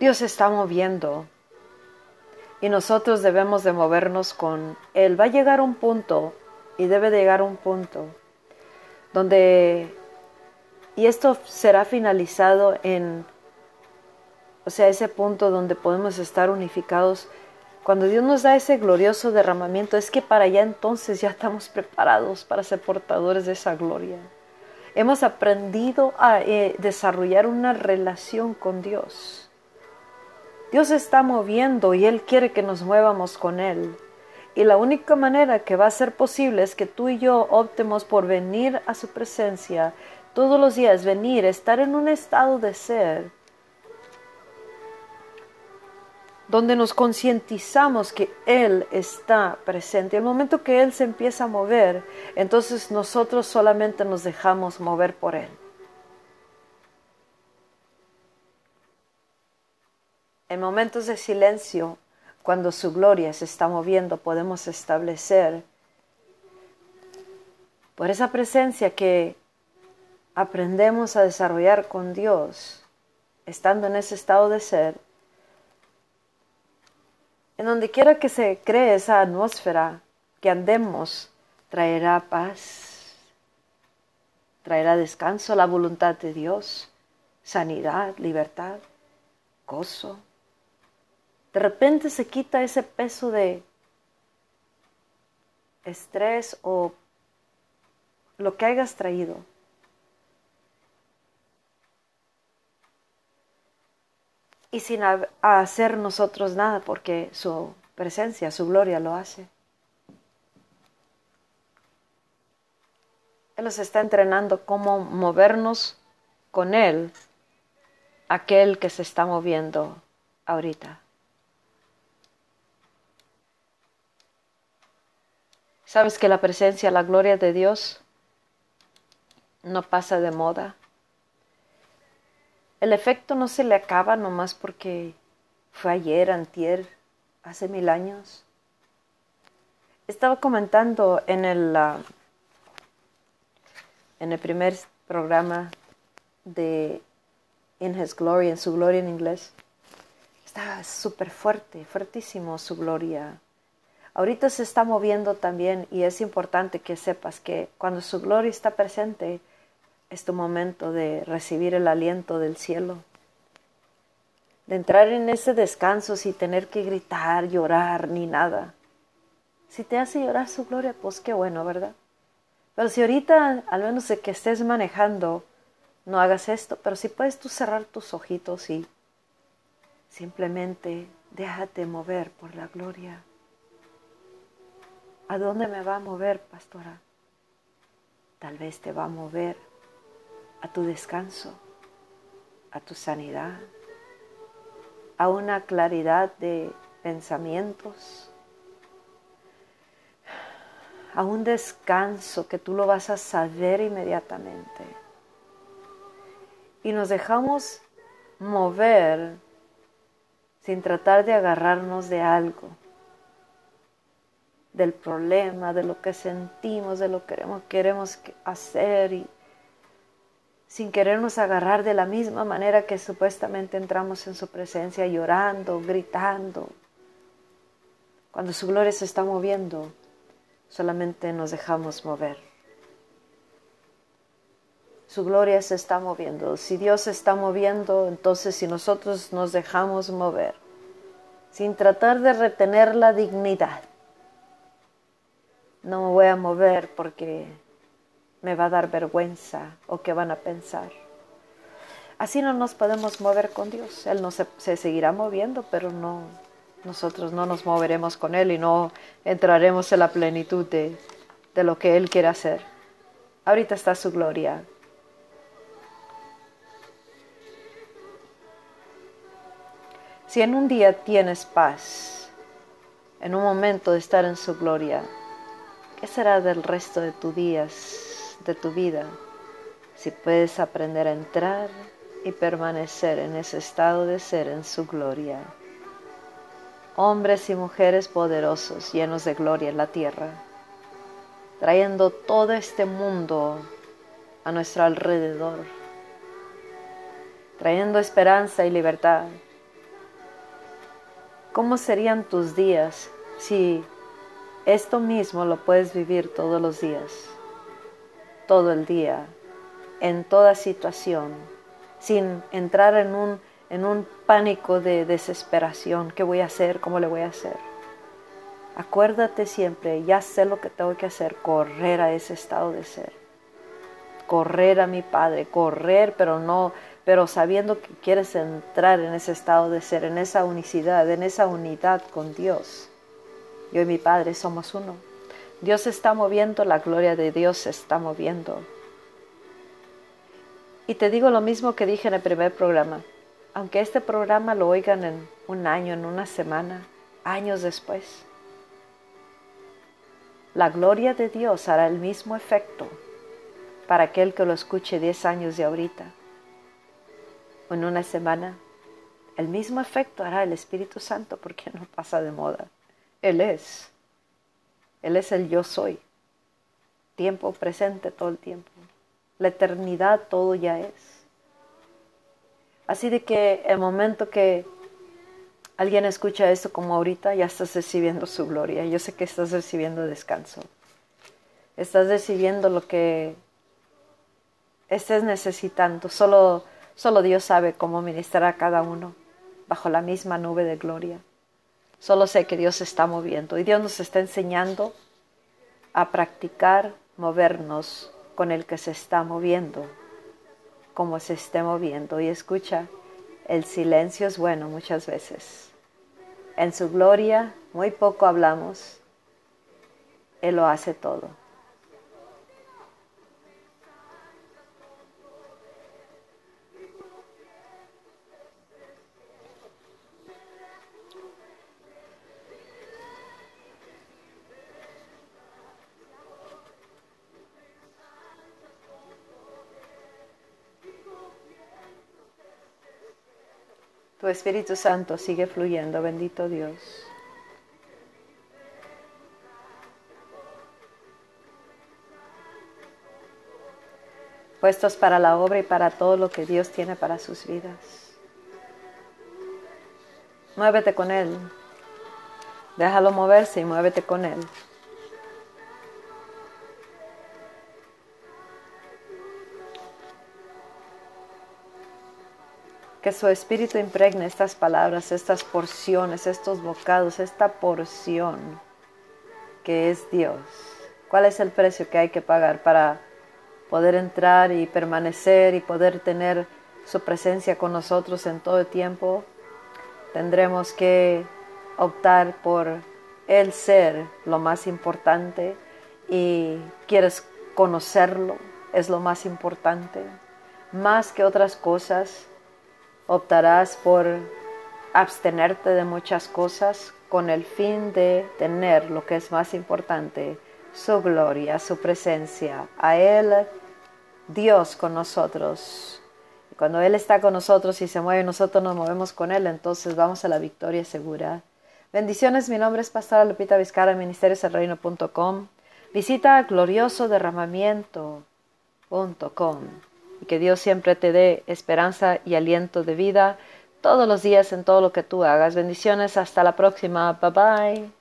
Dios está moviendo y nosotros debemos de movernos con Él. Va a llegar un punto y debe de llegar un punto donde, y esto será finalizado en, o sea, ese punto donde podemos estar unificados. Cuando Dios nos da ese glorioso derramamiento, es que para allá entonces ya estamos preparados para ser portadores de esa gloria. Hemos aprendido a eh, desarrollar una relación con Dios. Dios está moviendo y Él quiere que nos muevamos con Él. Y la única manera que va a ser posible es que tú y yo optemos por venir a su presencia todos los días, venir, estar en un estado de ser donde nos concientizamos que Él está presente. El momento que Él se empieza a mover, entonces nosotros solamente nos dejamos mover por Él. En momentos de silencio, cuando su gloria se está moviendo, podemos establecer por esa presencia que aprendemos a desarrollar con Dios, estando en ese estado de ser, en donde quiera que se cree esa atmósfera que andemos, traerá paz, traerá descanso, la voluntad de Dios, sanidad, libertad, gozo. De repente se quita ese peso de estrés o lo que hayas traído. y sin hacer nosotros nada porque su presencia, su gloria lo hace. Él nos está entrenando cómo movernos con Él, aquel que se está moviendo ahorita. ¿Sabes que la presencia, la gloria de Dios no pasa de moda? El efecto no se le acaba nomás porque fue ayer, antier, hace mil años. Estaba comentando en el, ah, en el primer programa de In His Glory, en su gloria en inglés. Está súper fuerte, fuertísimo su gloria. Ahorita se está moviendo también y es importante que sepas que cuando su gloria está presente, es tu momento de recibir el aliento del cielo, de entrar en ese descanso sin tener que gritar, llorar ni nada. Si te hace llorar su gloria, pues qué bueno, ¿verdad? Pero si ahorita, al menos de que estés manejando, no hagas esto, pero si puedes tú cerrar tus ojitos y simplemente déjate mover por la gloria. ¿A dónde me va a mover, pastora? Tal vez te va a mover a tu descanso, a tu sanidad, a una claridad de pensamientos, a un descanso que tú lo vas a saber inmediatamente. Y nos dejamos mover sin tratar de agarrarnos de algo, del problema, de lo que sentimos, de lo que queremos, queremos hacer y sin querernos agarrar de la misma manera que supuestamente entramos en su presencia llorando, gritando. Cuando su gloria se está moviendo, solamente nos dejamos mover. Su gloria se está moviendo. Si Dios se está moviendo, entonces si nosotros nos dejamos mover, sin tratar de retener la dignidad, no me voy a mover porque me va a dar vergüenza o qué van a pensar. Así no nos podemos mover con Dios. Él no se, seguirá moviendo, pero no, nosotros no nos moveremos con Él y no entraremos en la plenitud de, de lo que Él quiere hacer. Ahorita está su gloria. Si en un día tienes paz, en un momento de estar en su gloria, ¿qué será del resto de tus días? de tu vida si puedes aprender a entrar y permanecer en ese estado de ser en su gloria. Hombres y mujeres poderosos, llenos de gloria en la tierra, trayendo todo este mundo a nuestro alrededor, trayendo esperanza y libertad, ¿Cómo serían tus días si esto mismo lo puedes vivir todos los días, todo el día, en toda situación, sin entrar en un, en un pánico de desesperación? ¿Qué voy a hacer? ¿Cómo le voy a hacer? Acuérdate siempre, ya sé lo que tengo que hacer, correr a ese estado de ser. Correr a mi Padre, correr, pero no, pero sabiendo que quieres entrar en ese estado de ser, en esa unicidad, en esa unidad con Dios. Yo y mi Padre somos uno. Dios está moviendo, la gloria de Dios se está moviendo. Y te digo lo mismo que dije en el primer programa. Aunque este programa lo oigan en un año, en una semana, años después, la gloria de Dios hará el mismo efecto para aquel que lo escuche 10 años de ahorita. En una semana, el mismo efecto hará el Espíritu Santo porque no pasa de moda. Él es. Él es el yo soy. Tiempo presente todo el tiempo. La eternidad todo ya es. Así de que el momento que alguien escucha esto como ahorita, ya estás recibiendo su gloria. Yo sé que estás recibiendo descanso. Estás recibiendo lo que estés necesitando. Solo, solo Dios sabe cómo ministrar a cada uno bajo la misma nube de gloria. Solo sé que Dios se está moviendo y Dios nos está enseñando a practicar movernos con el que se está moviendo, como se esté moviendo. Y escucha, el silencio es bueno muchas veces. En su gloria muy poco hablamos. Él lo hace todo. Tu Espíritu Santo sigue fluyendo, bendito Dios. Puestos para la obra y para todo lo que Dios tiene para sus vidas. Muévete con Él. Déjalo moverse y muévete con Él. Que su espíritu impregne estas palabras, estas porciones, estos bocados, esta porción que es Dios. ¿Cuál es el precio que hay que pagar para poder entrar y permanecer y poder tener su presencia con nosotros en todo el tiempo? Tendremos que optar por el ser lo más importante y quieres conocerlo, es lo más importante, más que otras cosas optarás por abstenerte de muchas cosas con el fin de tener lo que es más importante, su gloria, su presencia, a Él, Dios con nosotros. Cuando Él está con nosotros y se mueve, nosotros nos movemos con Él, entonces vamos a la victoria segura. Bendiciones, mi nombre es Pastora Lupita Vizcara, ministerioselreino.com. Visita gloriosoderramamiento.com y que Dios siempre te dé esperanza y aliento de vida todos los días en todo lo que tú hagas. Bendiciones, hasta la próxima. Bye bye.